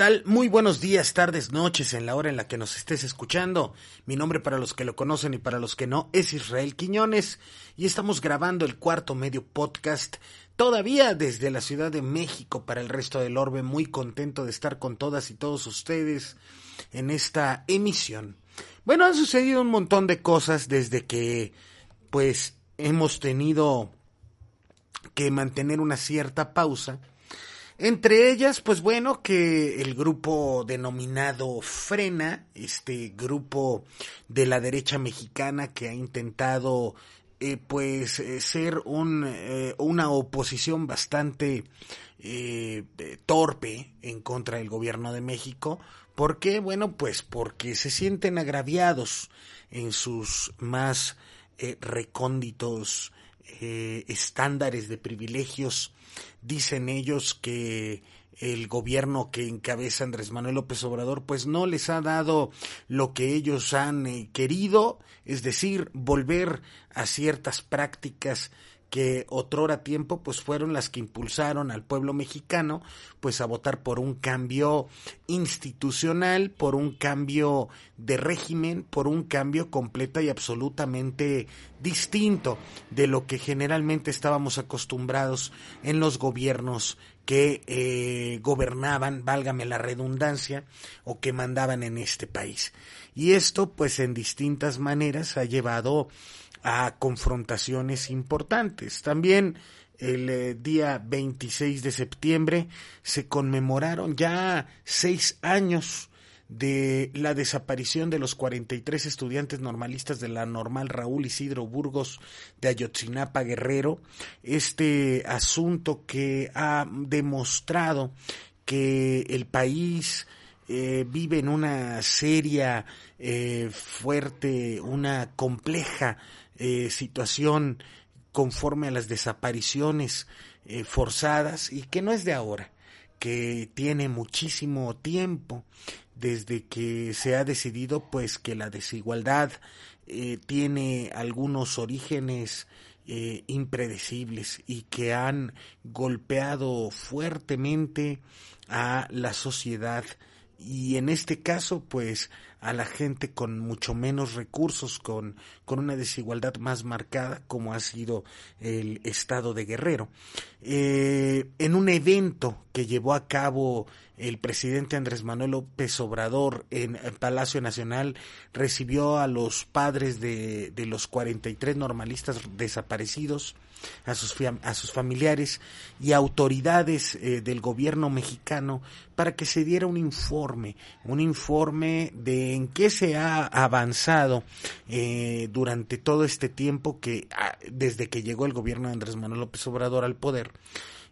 Hola, ¿qué tal? Muy buenos días, tardes, noches, en la hora en la que nos estés escuchando. Mi nombre para los que lo conocen y para los que no es Israel Quiñones y estamos grabando el cuarto medio podcast todavía desde la Ciudad de México para el resto del orbe. Muy contento de estar con todas y todos ustedes en esta emisión. Bueno, han sucedido un montón de cosas desde que pues hemos tenido que mantener una cierta pausa entre ellas, pues bueno, que el grupo denominado Frena, este grupo de la derecha mexicana que ha intentado eh, pues eh, ser un, eh, una oposición bastante torpe en contra del gobierno de México. ¿Por qué? Bueno, pues porque se sienten agraviados en sus más recónditos estándares de privilegios. Dicen ellos que el gobierno que encabeza Andrés Manuel López Obrador pues no les ha dado lo que ellos han eh, querido, es decir, volver a ciertas prácticas que otrora tiempo pues fueron las que impulsaron al pueblo mexicano pues a votar por un cambio institucional, por un cambio de régimen, por un cambio completa y absolutamente distinto de lo que generalmente estábamos acostumbrados en los gobiernos que eh, gobernaban, válgame la redundancia, o que mandaban en este país. Y esto, pues, en distintas maneras ha llevado a confrontaciones importantes. También el eh, día 26 de septiembre se conmemoraron ya seis años de la desaparición de los 43 estudiantes normalistas de la normal Raúl Isidro Burgos de Ayotzinapa Guerrero. Este asunto que ha demostrado que el país eh, vive en una seria, eh, fuerte, una compleja eh, situación conforme a las desapariciones eh, forzadas y que no es de ahora, que tiene muchísimo tiempo desde que se ha decidido pues que la desigualdad eh, tiene algunos orígenes impredecibles y que han golpeado fuertemente a la sociedad y en este caso pues a la gente con mucho menos recursos, con, con una desigualdad más marcada, como ha sido el estado de Guerrero. Eh, en un evento que llevó a cabo el presidente Andrés Manuel López Obrador en el Palacio Nacional, recibió a los padres de, de los 43 normalistas desaparecidos, a sus, a sus familiares y autoridades eh, del gobierno mexicano para que se diera un informe, un informe de en qué se ha avanzado eh, durante todo este tiempo que ah, desde que llegó el gobierno de Andrés Manuel López Obrador al poder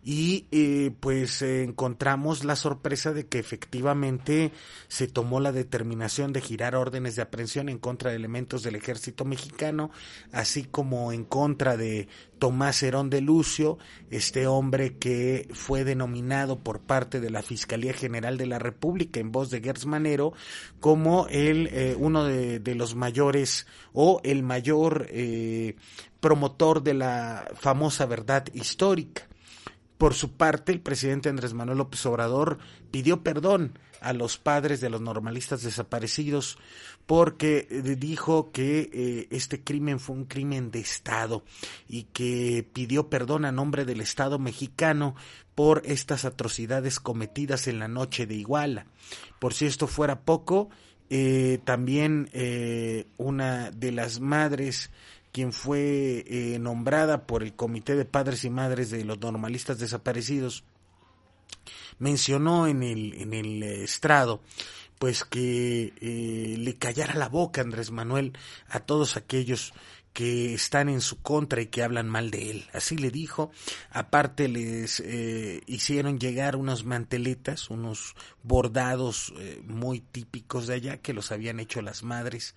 y eh, pues encontramos la sorpresa de que efectivamente se tomó la determinación de girar órdenes de aprehensión en contra de elementos del ejército mexicano, así como en contra de Tomás Herón de Lucio, este hombre que fue denominado por parte de la Fiscalía General de la República en voz de Gertz Manero como el eh, uno de, los mayores o el mayor eh, promotor de la famosa verdad histórica. Por su parte, el presidente Andrés Manuel López Obrador pidió perdón a los padres de los normalistas desaparecidos porque eh, dijo que eh, este crimen fue un crimen de Estado y que pidió perdón a nombre del Estado mexicano por estas atrocidades cometidas en la noche de Iguala. Por si esto fuera poco, eh, también una de las madres quien fue eh, nombrada por el Comité de Padres y Madres de los Normalistas Desaparecidos, mencionó en el, en el estrado pues que eh, le callara la boca Andrés Manuel a todos aquellos que están en su contra y que hablan mal de él. Así le dijo. Aparte les eh, hicieron llegar unas manteletas, unos bordados muy típicos de allá que los habían hecho las madres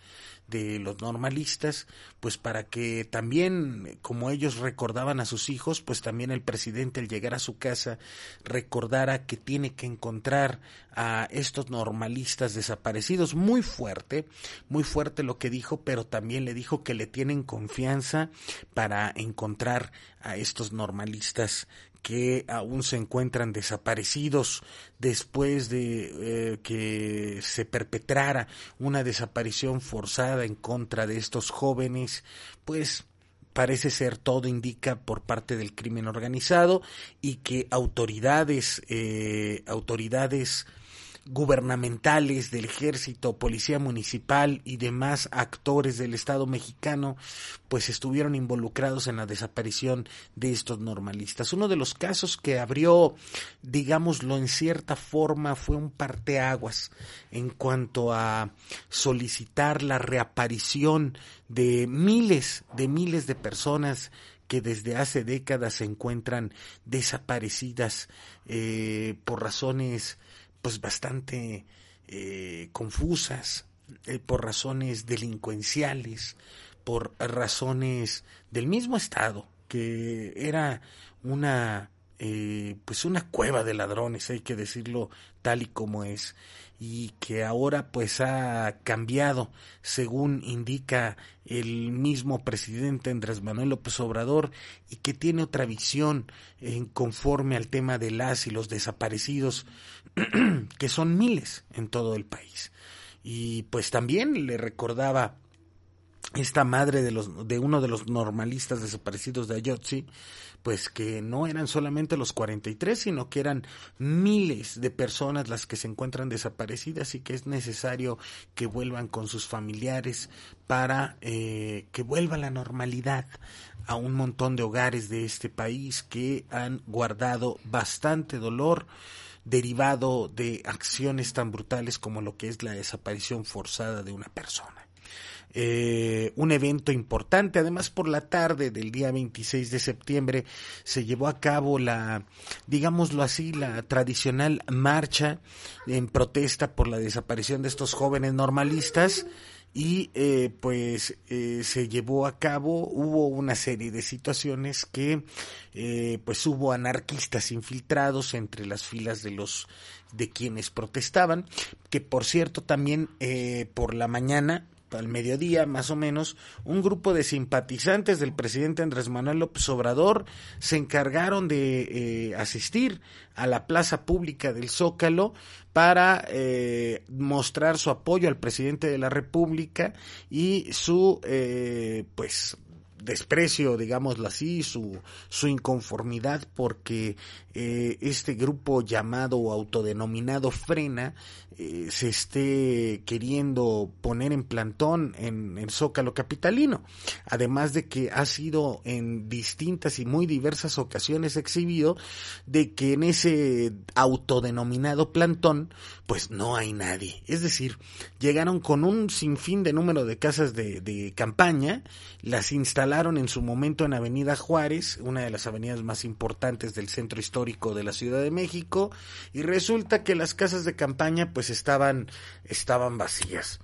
de los normalistas, pues para que también, como ellos recordaban a sus hijos, pues también el presidente al llegar a su casa recordara que tiene que encontrar a estos normalistas desaparecidos. Muy fuerte, muy fuerte lo que dijo, pero también le dijo que le tienen confianza para encontrar a estos normalistas que aún se encuentran desaparecidos después de eh, que se perpetrara una desaparición forzada en contra de estos jóvenes, pues parece ser todo indica por parte del crimen organizado y que autoridades eh, autoridades gubernamentales del ejército, policía municipal y demás actores del Estado mexicano, pues estuvieron involucrados en la desaparición de estos normalistas. Uno de los casos que abrió, digámoslo en cierta forma, fue un parteaguas en cuanto a solicitar la reaparición de miles, de miles de personas que desde hace décadas se encuentran desaparecidas eh, por razones pues bastante eh, confusas, eh, por razones delincuenciales, por razones del mismo Estado, que era una eh, pues una cueva de ladrones, hay que decirlo tal y como es, y que ahora pues ha cambiado, según indica el mismo presidente Andrés Manuel López Obrador, y que tiene otra visión en conforme al tema de las y los desaparecidos, que son miles en todo el país. Y pues también le recordaba esta madre de, los, de uno de los normalistas desaparecidos de Ayotzi, pues que no eran solamente los 43, sino que eran miles de personas las que se encuentran desaparecidas y que es necesario que vuelvan con sus familiares para eh, que vuelva la normalidad a un montón de hogares de este país que han guardado bastante dolor derivado de acciones tan brutales como lo que es la desaparición forzada de una persona. Eh, un evento importante. Además, por la tarde del día 26 de septiembre se llevó a cabo la, digámoslo así, la tradicional marcha en protesta por la desaparición de estos jóvenes normalistas y eh, pues eh, se llevó a cabo hubo una serie de situaciones que pues hubo anarquistas infiltrados entre las filas de los de quienes protestaban que por cierto también por la mañana al mediodía más o menos, un grupo de simpatizantes del presidente Andrés Manuel López Obrador se encargaron de eh, asistir a la plaza pública del Zócalo para eh, mostrar su apoyo al presidente de la República y su eh, pues desprecio, digámoslo así, su, su inconformidad porque eh, este grupo llamado autodenominado Frena eh, se esté queriendo poner en plantón en el Zócalo Capitalino. Además de que ha sido en distintas y muy diversas ocasiones exhibido de que en ese autodenominado plantón pues no hay nadie. Es decir, llegaron con un sinfín de número de casas de campaña, las instalaron en su momento en Avenida Juárez, una de las avenidas más importantes del centro histórico de la Ciudad de México, y resulta que las casas de campaña pues estaban, estaban vacías.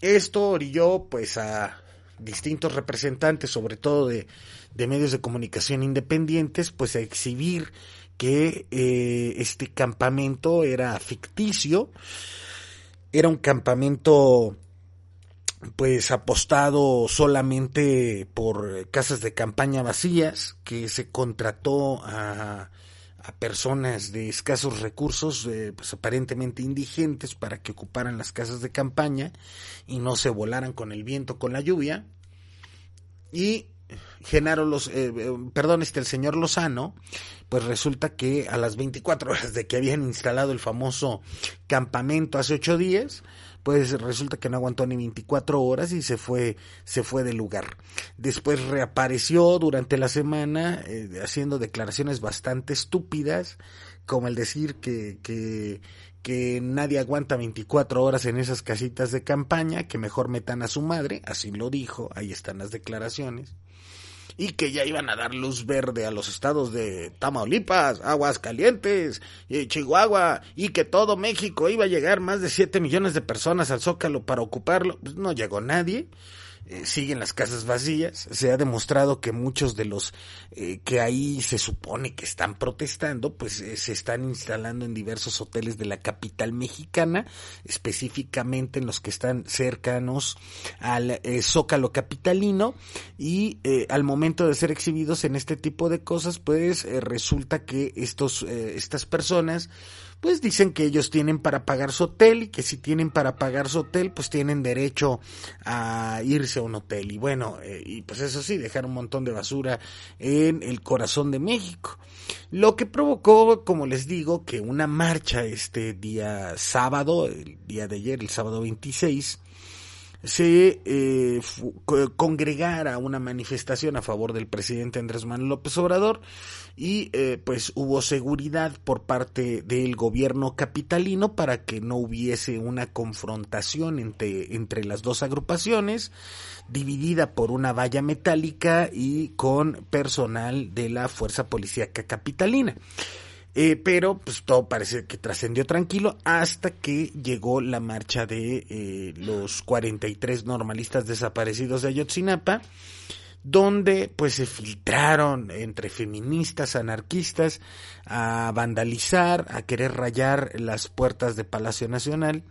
Esto orilló pues a distintos representantes, sobre todo de, de medios de comunicación independientes, pues a exhibir que eh, este campamento era ficticio, era un campamento pues apostado solamente por casas de campaña vacías, que se contrató a, personas de escasos recursos, eh, pues aparentemente indigentes, para que ocuparan las casas de campaña y no se volaran con el viento, con la lluvia. Y Genaro los, eh, eh, perdón, este el señor Lozano, pues resulta que a las 24 horas de que habían instalado el famoso campamento hace ocho días, pues resulta que no aguantó ni 24 horas y se fue, se fue del lugar. Después reapareció durante la semana eh, haciendo declaraciones bastante estúpidas, como el decir que, que, que nadie aguanta 24 horas en esas casitas de campaña, que mejor metan a su madre, así lo dijo, ahí están las declaraciones y que ya iban a dar luz verde a los estados de Tamaulipas, Aguascalientes, y Chihuahua y que todo México iba a llegar más de 7 millones de personas al Zócalo para ocuparlo. Pues no llegó nadie. Eh, siguen las casas vacías. Se ha demostrado que muchos de los eh, que ahí se supone que están protestando, pues eh, se están instalando en diversos hoteles de la capital mexicana, específicamente en los que están cercanos al zócalo capitalino y al momento de ser exhibidos en este tipo de cosas, pues resulta que estos estas personas pues dicen que ellos tienen para pagar su hotel y que si tienen para pagar su hotel, pues tienen derecho a irse a un hotel. Y bueno, eh, y pues eso sí, dejar un montón de basura en el corazón de México. Lo que provocó, como les digo, que una marcha este día sábado, el día de ayer, el sábado 26, se eh, congregara una manifestación a favor del presidente Andrés Manuel López Obrador y eh, pues hubo seguridad por parte del gobierno capitalino para que no hubiese una confrontación entre, entre las dos agrupaciones dividida por una valla metálica y con personal de la fuerza policíaca capitalina. Eh, pero pues todo parece que trascendió tranquilo hasta que llegó la marcha de eh, los 43 normalistas desaparecidos de Ayotzinapa donde pues se filtraron entre feministas, anarquistas, a vandalizar, a querer rayar las puertas de Palacio Nacional.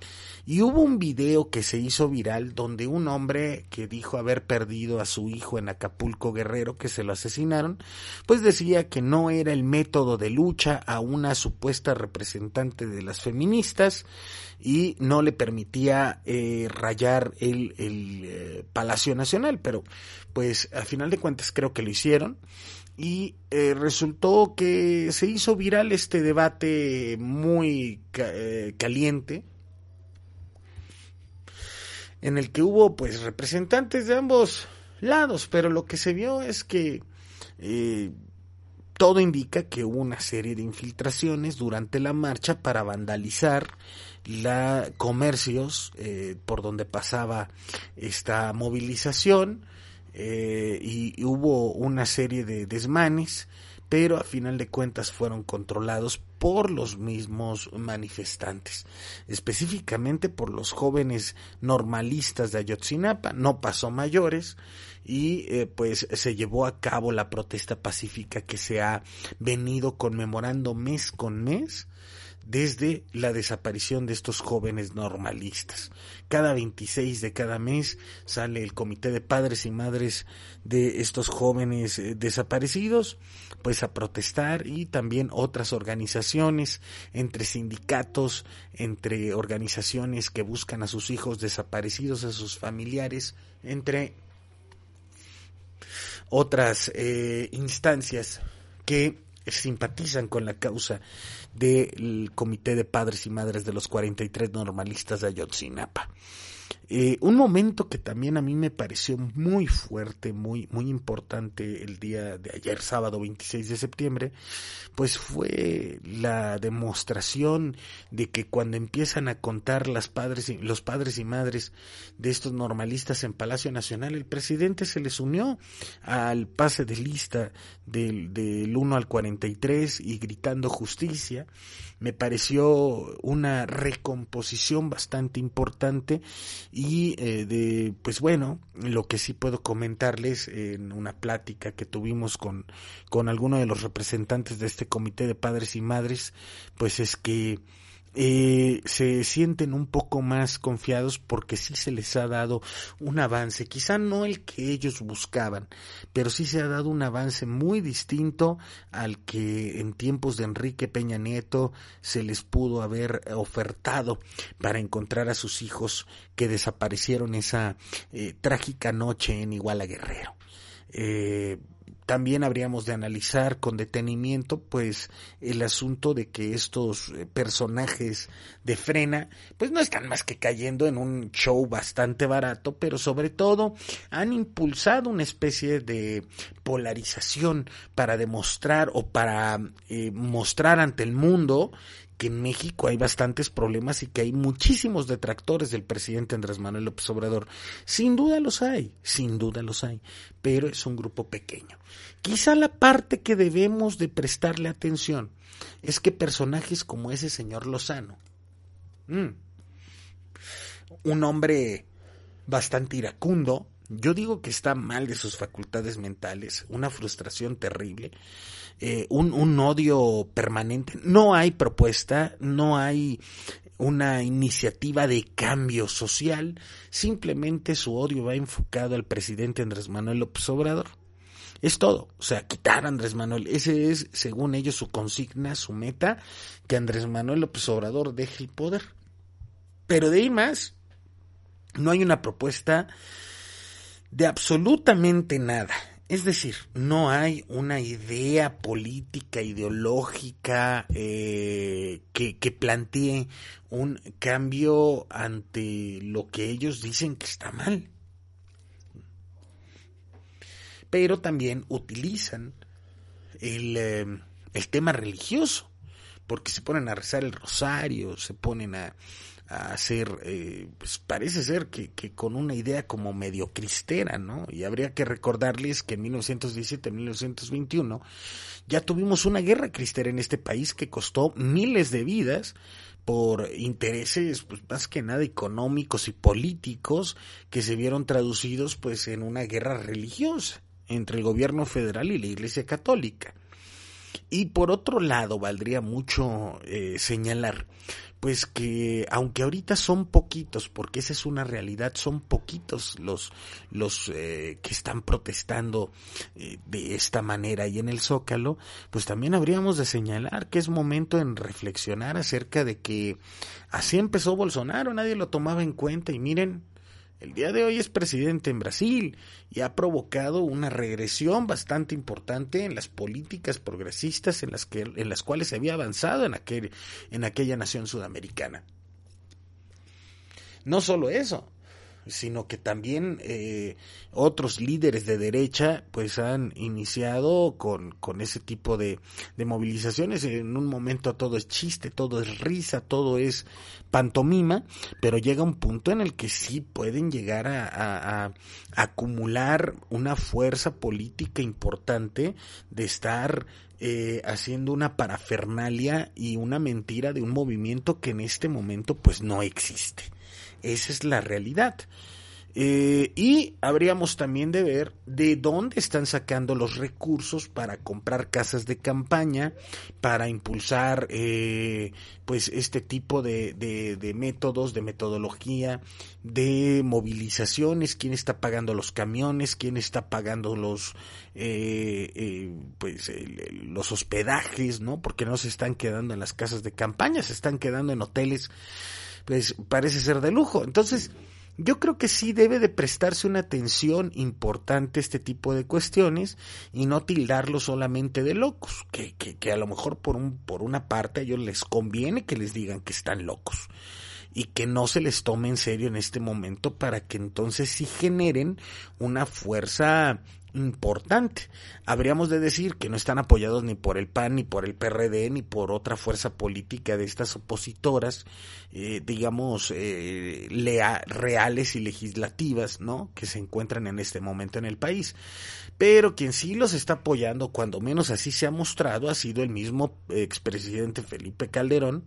Y hubo un video que se hizo viral donde un hombre que dijo haber perdido a su hijo en Acapulco Guerrero, que se lo asesinaron, pues decía que no era el método de lucha a una supuesta representante de las feministas y no le permitía eh, rayar el, el eh, Palacio Nacional, pero pues a final de cuentas creo que lo hicieron. Y eh, resultó que se hizo viral este debate muy caliente en el que hubo pues representantes de ambos lados, pero lo que se vio es que todo indica que hubo una serie de infiltraciones durante la marcha para vandalizar la comercios eh, por donde pasaba esta movilización eh, y, hubo una serie de desmanes pero a final de cuentas fueron controlados por los mismos manifestantes, específicamente por los jóvenes normalistas de Ayotzinapa, no pasó mayores y eh, pues se llevó a cabo la protesta pacífica que se ha venido conmemorando mes con mes desde la desaparición de estos jóvenes normalistas. Cada 26 de cada mes sale el comité de padres y madres de estos jóvenes eh, desaparecidos, pues a protestar y también otras organizaciones, entre sindicatos, entre organizaciones que buscan a sus hijos desaparecidos, a sus familiares, entre otras eh, instancias que simpatizan con la causa del Comité de Padres y Madres de los 43 Normalistas de Ayotzinapa. Eh, un momento que también a mí me pareció muy fuerte, muy, muy importante el día de ayer, sábado 26 de septiembre, pues fue la demostración de que cuando empiezan a contar las padres y, los padres y madres de estos normalistas en Palacio Nacional, el presidente se les unió al pase de lista del, del 1 al 43 y gritando justicia. Me pareció una recomposición bastante importante y eh, de pues bueno lo que sí puedo comentarles en una plática que tuvimos con con alguno de los representantes de este comité de padres y madres pues es que eh, se sienten un poco más confiados porque sí se les ha dado un avance, quizá no el que ellos buscaban, pero sí se ha dado un avance muy distinto al que en tiempos de Enrique Peña Nieto se les pudo haber ofertado para encontrar a sus hijos que desaparecieron esa eh, trágica noche en Iguala Guerrero. Eh, también habríamos de analizar con detenimiento pues el asunto de que estos eh, personajes de frena pues no están más que cayendo en un show bastante barato, pero sobre todo han impulsado una especie de polarización para demostrar o para eh, mostrar ante el mundo que en México hay bastantes problemas y que hay muchísimos detractores del presidente Andrés Manuel López Obrador. Sin duda los hay, sin duda los hay, pero es un grupo pequeño. Quizá la parte que debemos de prestarle atención es que personajes como ese señor Lozano, mm, un hombre bastante iracundo, Yo digo que está mal de sus facultades mentales, una frustración terrible, eh, un, un odio permanente. No hay propuesta, no hay una iniciativa de cambio social, simplemente su odio va enfocado al presidente Andrés Manuel López Obrador. Es todo, o sea, quitar a Andrés Manuel. Ese es, según ellos, su consigna, su meta, que Andrés Manuel López Obrador deje el poder. Pero de ahí más, no hay una propuesta de absolutamente nada. Es decir, no hay una idea política, ideológica eh, que, plantee un cambio ante lo que ellos dicen que está mal. Pero también utilizan el, eh, el tema religioso, porque se ponen a rezar el rosario, se ponen a, a hacer, eh, pues parece ser que, que, con una idea como medio cristera, ¿no? Y habría que recordarles que en 1917-1921 ya tuvimos una guerra cristera en este país que costó miles de vidas por intereses pues más que nada económicos y políticos que se vieron traducidos pues en una guerra religiosa entre el gobierno federal y la Iglesia Católica. Y por otro lado, valdría mucho eh, señalar pues que aunque ahorita son poquitos, porque esa es una realidad, son poquitos los, los eh, que están protestando eh, de esta manera y en el Zócalo, pues también habríamos de señalar que es momento en reflexionar acerca de que así empezó Bolsonaro, nadie lo tomaba en cuenta y miren, el día de hoy es presidente en Brasil y ha provocado una regresión bastante importante en las políticas progresistas en las, que, en las cuales se había avanzado en, en aquella nación sudamericana. No solo eso, sino que también eh, otros líderes de derecha pues han iniciado con, con ese tipo de, de, movilizaciones. En un momento todo es chiste, todo es risa, todo es pantomima, pero llega un punto en el que sí pueden llegar a, a, a acumular una fuerza política importante de estar eh, haciendo una parafernalia y una mentira de un movimiento que en este momento pues no existe. Esa es la realidad. Eh, y habríamos también de ver de dónde están sacando los recursos para comprar casas de campaña, para impulsar eh, pues este tipo de, de, métodos, de metodología, de movilizaciones, quién está pagando los camiones, quién está pagando los eh, pues los hospedajes, ¿no? Porque no se están quedando en las casas de campaña, se están quedando en hoteles pues parece ser de lujo. Entonces, yo creo que sí debe de prestarse una atención importante a este tipo de cuestiones y no tildarlo solamente de locos, que, que, que a lo mejor por, un, por una parte a ellos les conviene que les digan que están locos y que no se les tome en serio en este momento para que entonces sí generen una fuerza importante. Habríamos de decir que no están apoyados ni por el PAN, ni por el PRD, ni por otra fuerza política de estas opositoras, eh, digamos, eh, lea, reales y legislativas, ¿no? Que se encuentran en este momento en el país. Pero quien sí los está apoyando, cuando menos así se ha mostrado, ha sido el mismo expresidente Felipe Calderón,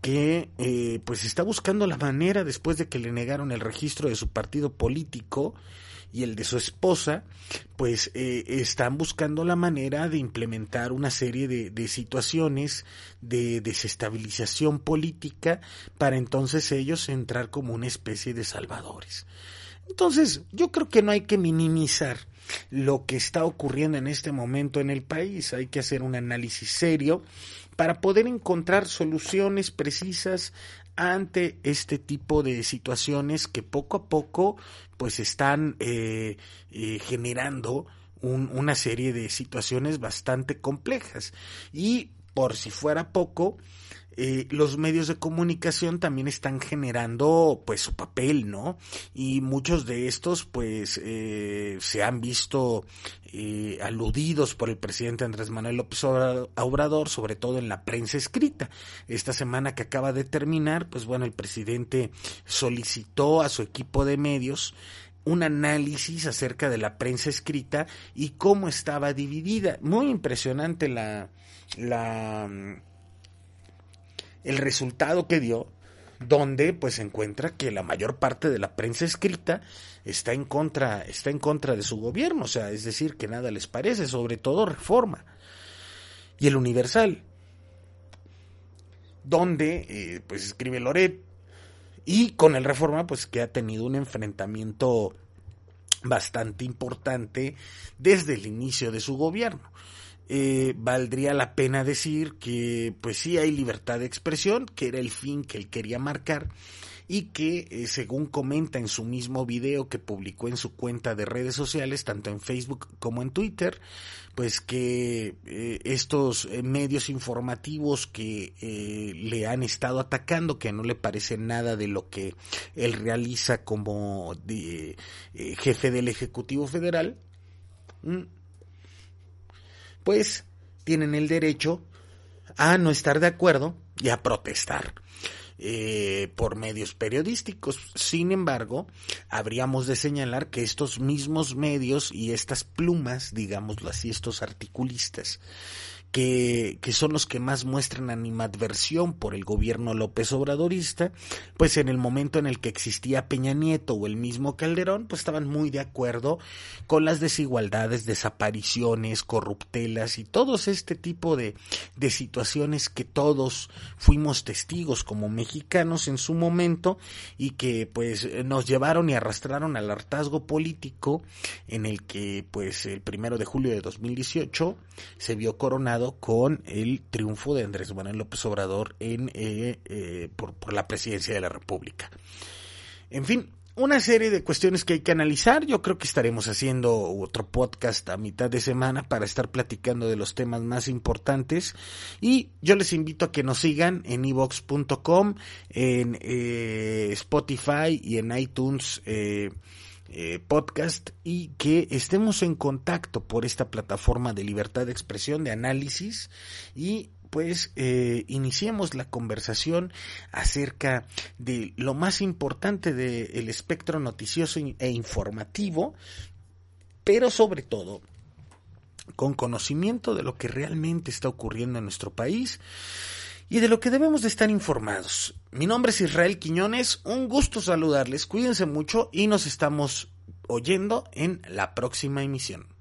que eh, pues está buscando la manera después de que le negaron el registro de su partido político y el de su esposa, pues eh, están buscando la manera de implementar una serie de, de situaciones de desestabilización política para entonces ellos entrar como una especie de salvadores. Entonces, yo creo que no hay que minimizar lo que está ocurriendo en este momento en el país. Hay que hacer un análisis serio para poder encontrar soluciones precisas ante este tipo de situaciones que poco a poco pues están eh, eh, generando un, una serie de situaciones bastante complejas. Y por si fuera poco eh, los medios de comunicación también están generando pues su papel, ¿no? Y muchos de estos pues eh, se han visto eh, aludidos por el presidente Andrés Manuel López Obrador, sobre todo en la prensa escrita. Esta semana que acaba de terminar, pues bueno, el presidente solicitó a su equipo de medios un análisis acerca de la prensa escrita y cómo estaba dividida. Muy impresionante la, la el resultado que dio, donde pues se encuentra que la mayor parte de la prensa escrita está en contra, está en contra de su gobierno, o sea, es decir, que nada les parece, sobre todo Reforma. Y el Universal, donde eh, pues escribe Loret y con el Reforma pues que ha tenido un enfrentamiento bastante importante desde el inicio de su gobierno. Eh, valdría la pena decir que pues sí hay libertad de expresión, que era el fin que él quería marcar y que eh, según comenta en su mismo video que publicó en su cuenta de redes sociales, tanto en Facebook como en Twitter, pues que eh, estos medios informativos que le han estado atacando, que no le parece nada de lo que él realiza como jefe del Ejecutivo Federal, pues tienen el derecho a no estar de acuerdo y a protestar. Eh, por medios periodísticos. Sin embargo, habríamos de señalar que estos mismos medios y estas plumas, digámoslo así, estos articulistas, que, son los que más muestran animadversión por el gobierno López Obradorista, pues en el momento en el que existía Peña Nieto o el mismo Calderón, pues estaban muy de acuerdo con las desigualdades, desapariciones, corruptelas y todos este tipo de, de situaciones que todos fuimos testigos como mexicanos en su momento y que pues nos llevaron y arrastraron al hartazgo político en el que pues el primero de julio de 2018 se vio coronado con el triunfo de Andrés Manuel López Obrador en, eh, eh, por, por la presidencia de la República. En fin, una serie de cuestiones que hay que analizar. Yo creo que estaremos haciendo otro podcast a mitad de semana para estar platicando de los temas más importantes. Y yo les invito a que nos sigan en evox.com, en eh, Spotify y en iTunes. Podcast y que estemos en contacto por esta plataforma de libertad de expresión, de análisis y pues eh, iniciemos la conversación acerca de lo más importante del espectro noticioso e informativo, pero sobre todo con conocimiento de lo que realmente está ocurriendo en nuestro país y de lo que debemos de estar informados. Mi nombre es Israel Quiñones, un gusto saludarles, cuídense mucho y nos estamos oyendo en la próxima emisión.